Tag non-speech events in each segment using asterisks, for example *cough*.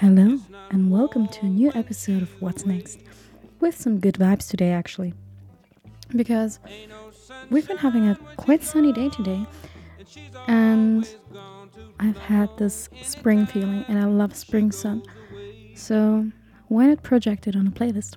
Hello, and welcome to a new episode of What's Next, with some good vibes today, actually. Because we've been having a quite sunny day today, and I've had this spring feeling, and I love spring sun. So, why not project it on a playlist?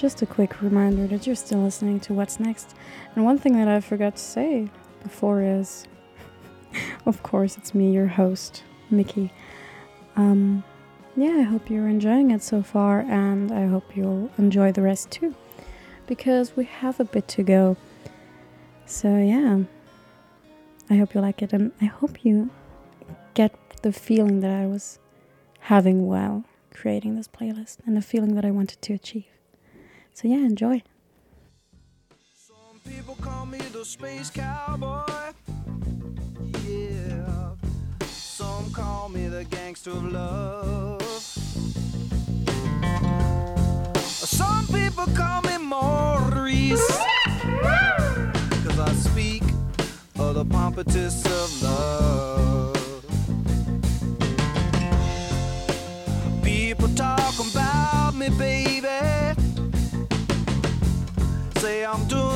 Just a quick reminder that you're still listening to What's Next. And one thing that I forgot to say before is, *laughs* of course, it's me, your host, Mickey. Um, yeah, I hope you're enjoying it so far, and I hope you'll enjoy the rest too, because we have a bit to go. So, yeah, I hope you like it, and I hope you get the feeling that I was having while creating this playlist and the feeling that I wanted to achieve. So, yeah, enjoy. Some people call me the space cowboy. Yeah. Some call me the gangster of love. Some people call me Maurice. Cause I speak of the of love. People talk about me, baby.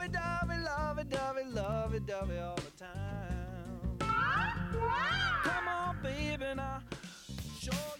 Love it, dovey, love it, dovey, love it, dovey all the time. Come on, baby, now. Show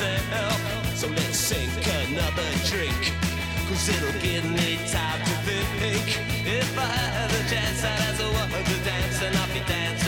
myself. So let's sink another drink, cause it'll give me time to think. If I had a chance, I'd ask a to dance, and I'll be dancing.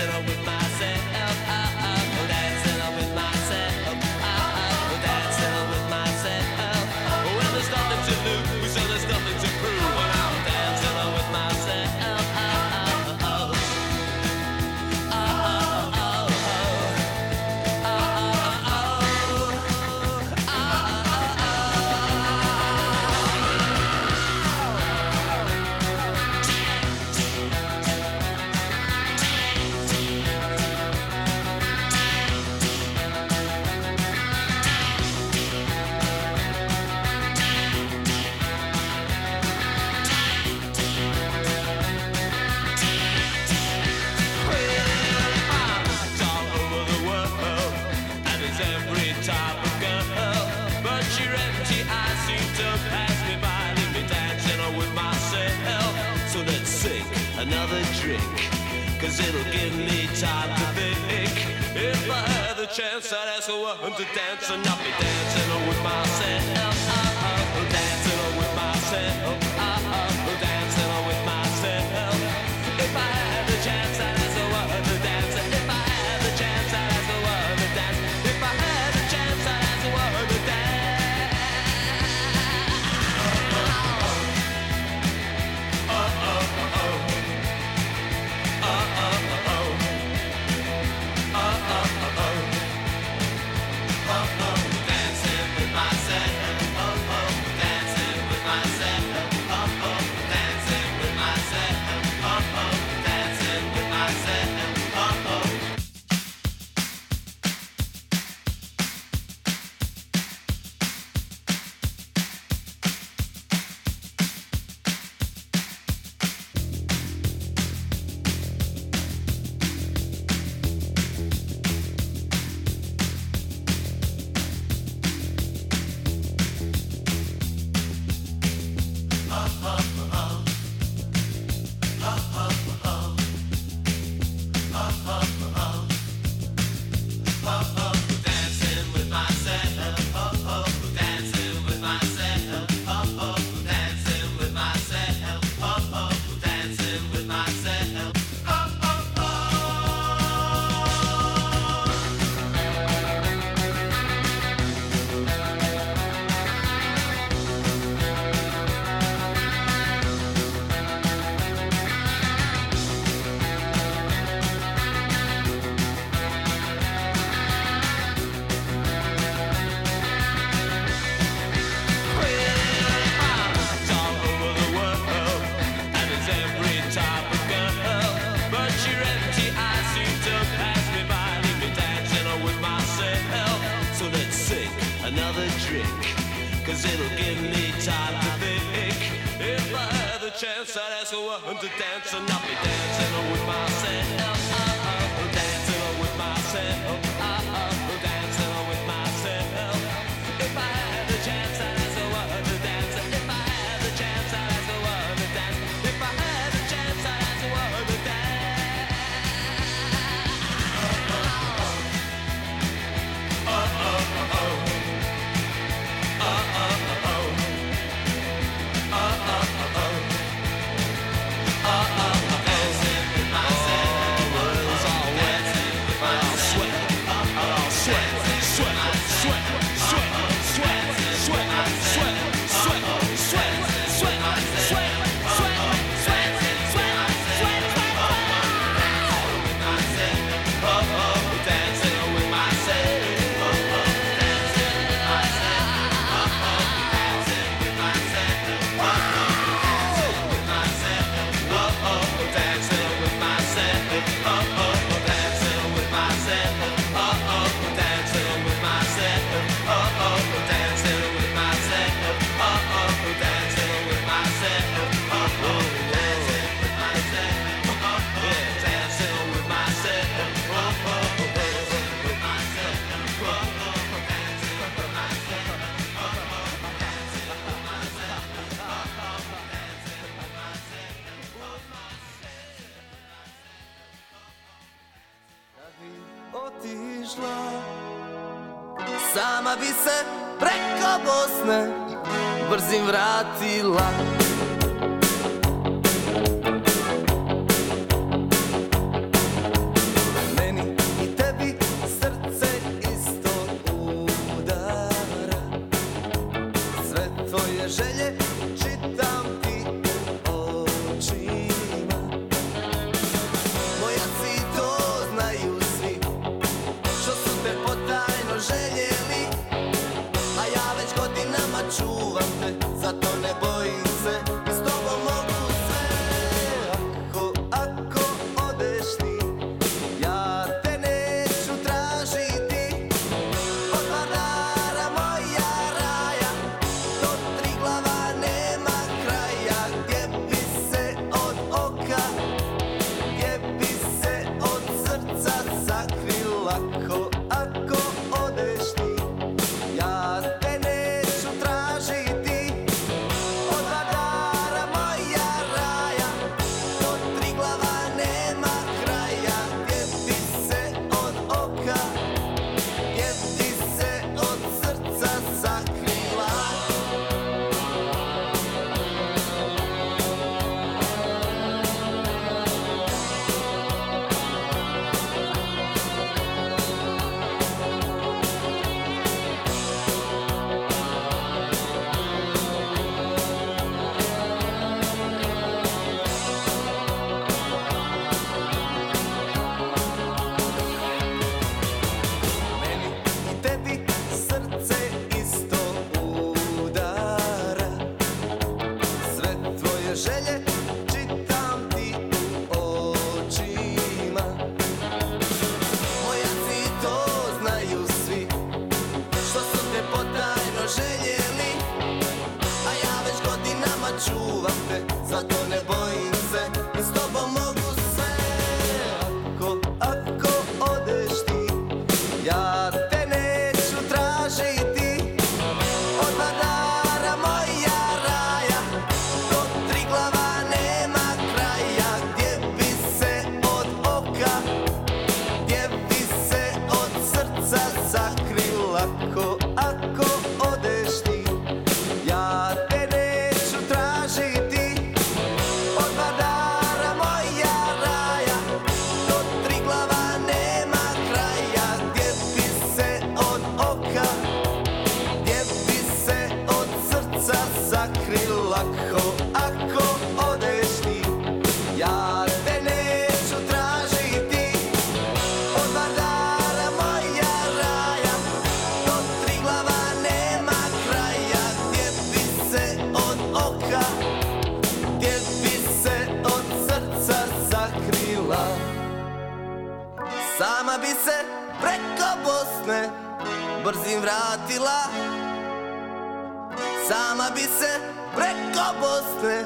bi se preko Bosne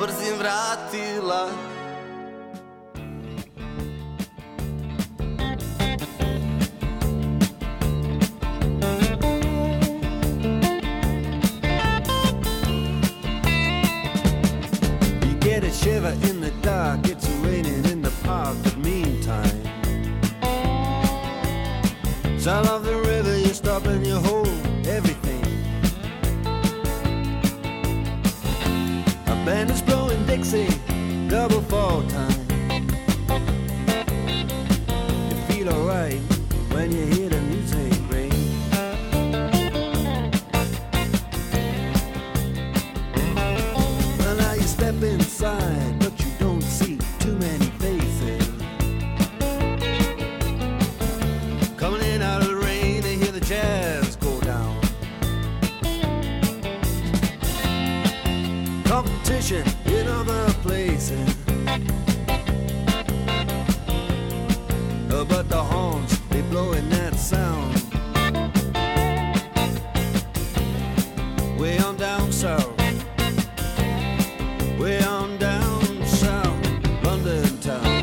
brzim vratila. Way on down south, London town.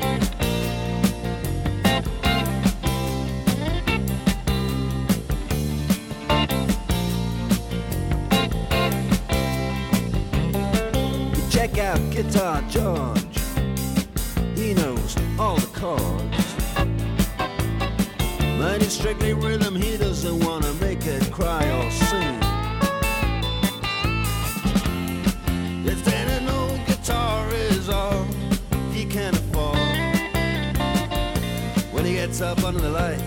Check out Guitar George, he knows all the chords. But he's strictly rhythm. fun in the life.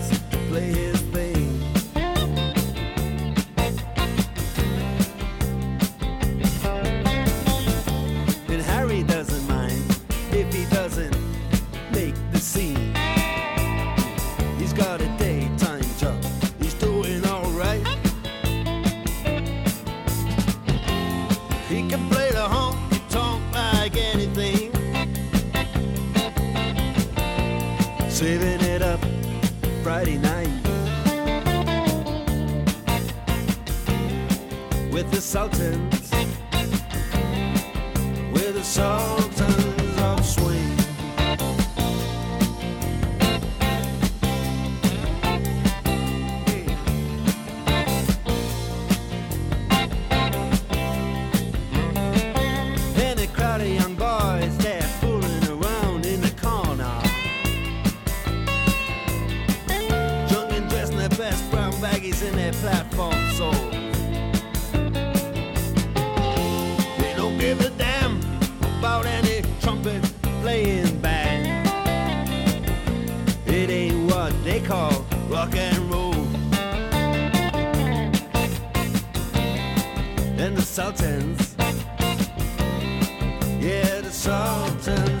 they call rock and roll. And the Sultans, yeah, the Sultans.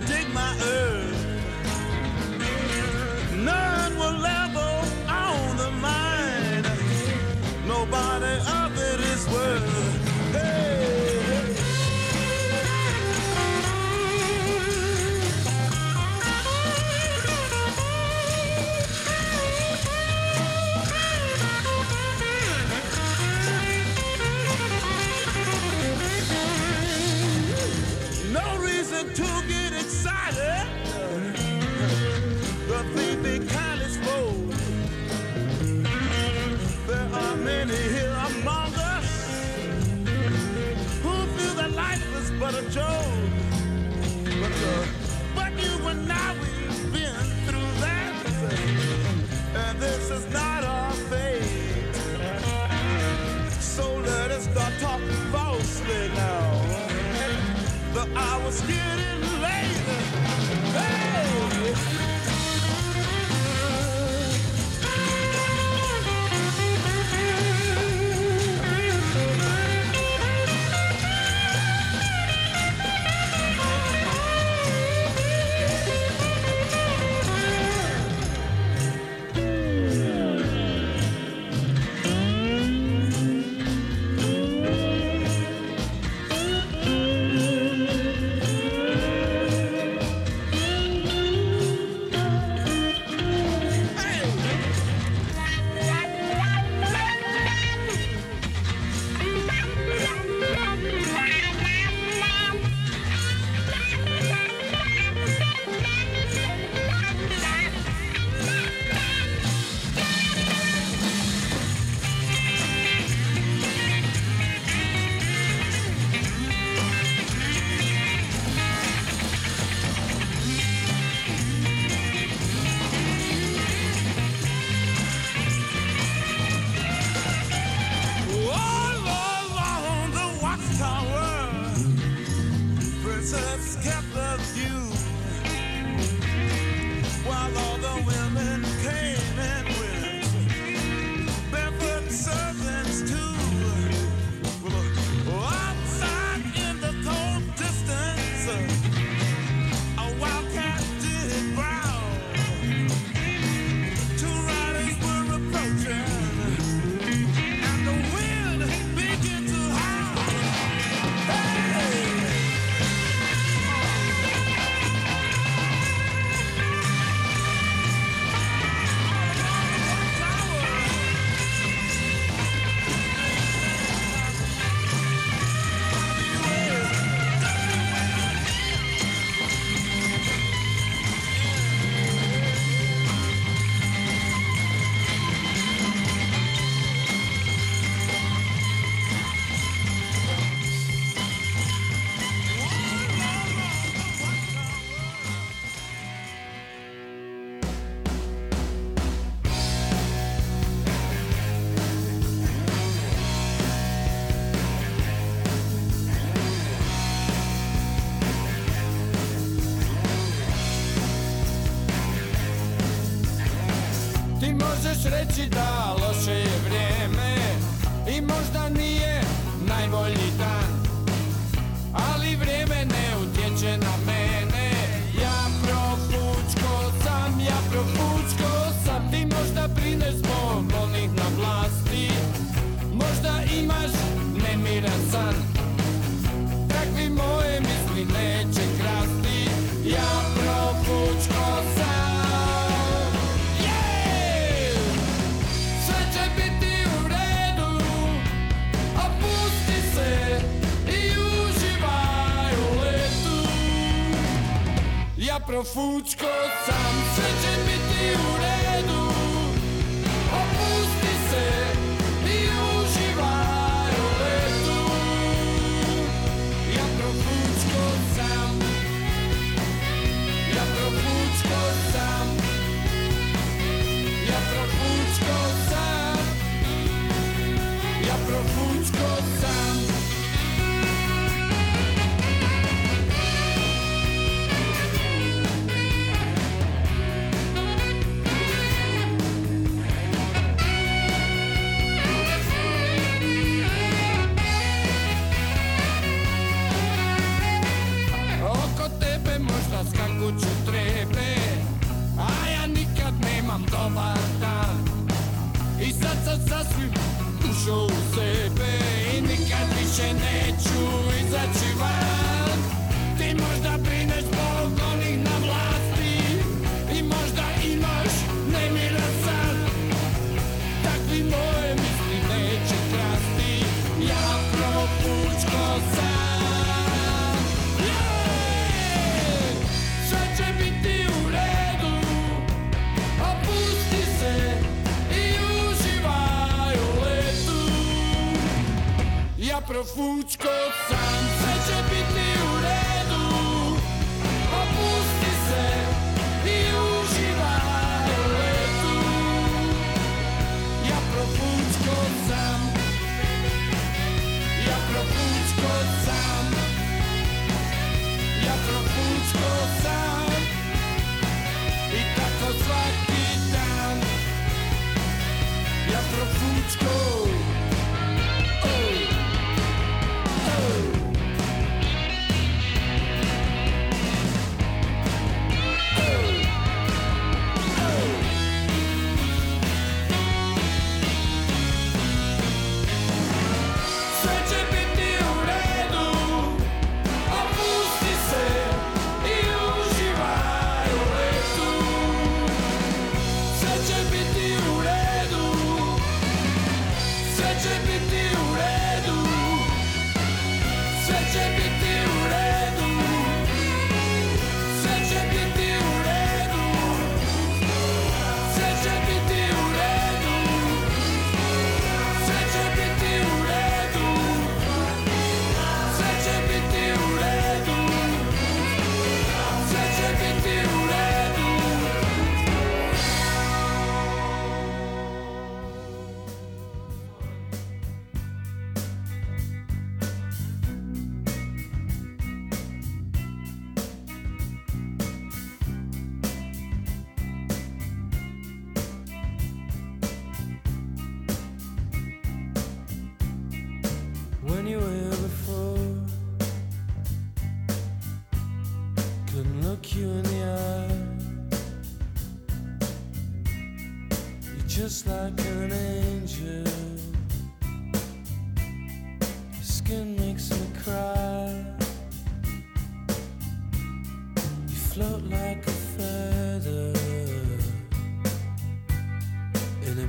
food, cause I'm searching between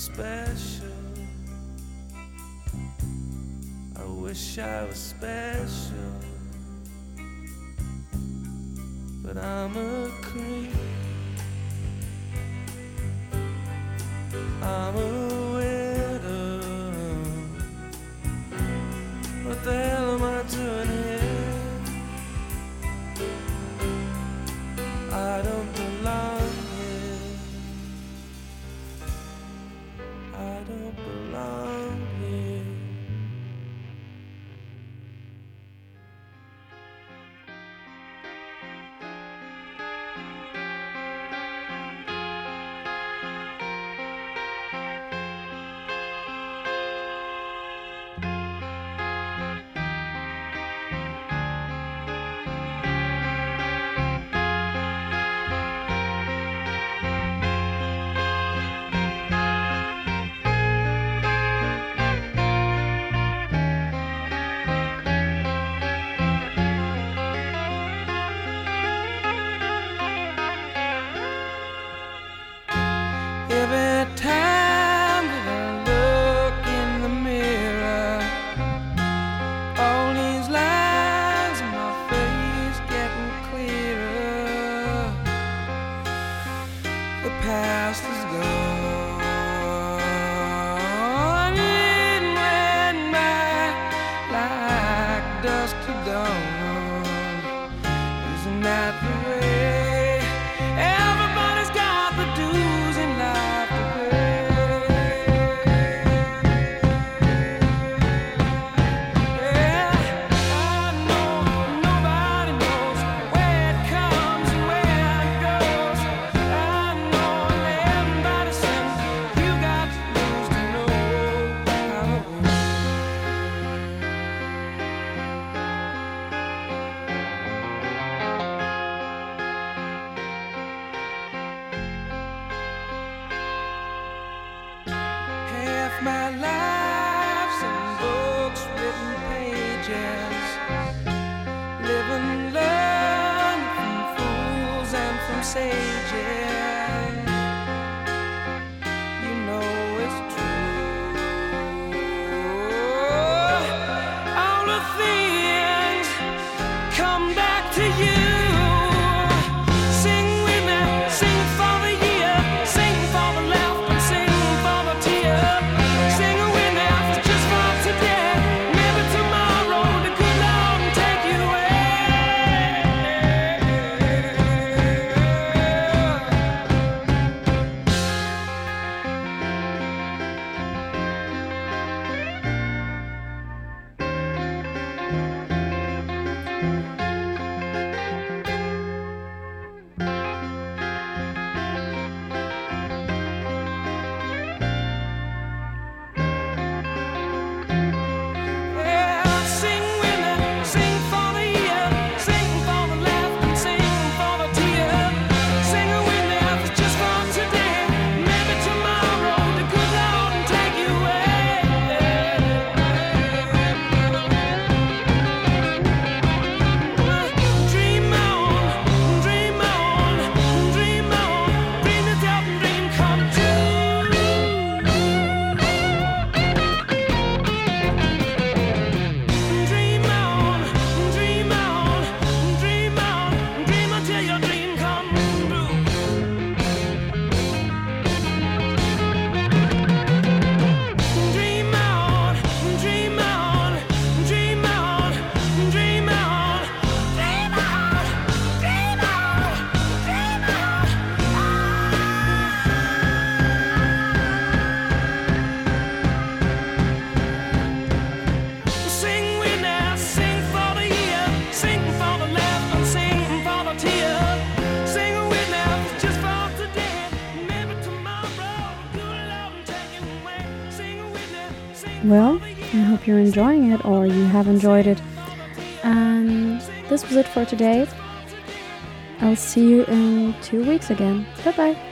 special. I wish I was special. hope you're enjoying it or you have enjoyed it. And this was it for today. I'll see you in two weeks again. Bye bye.